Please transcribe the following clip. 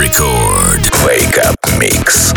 Record. Wake up mix.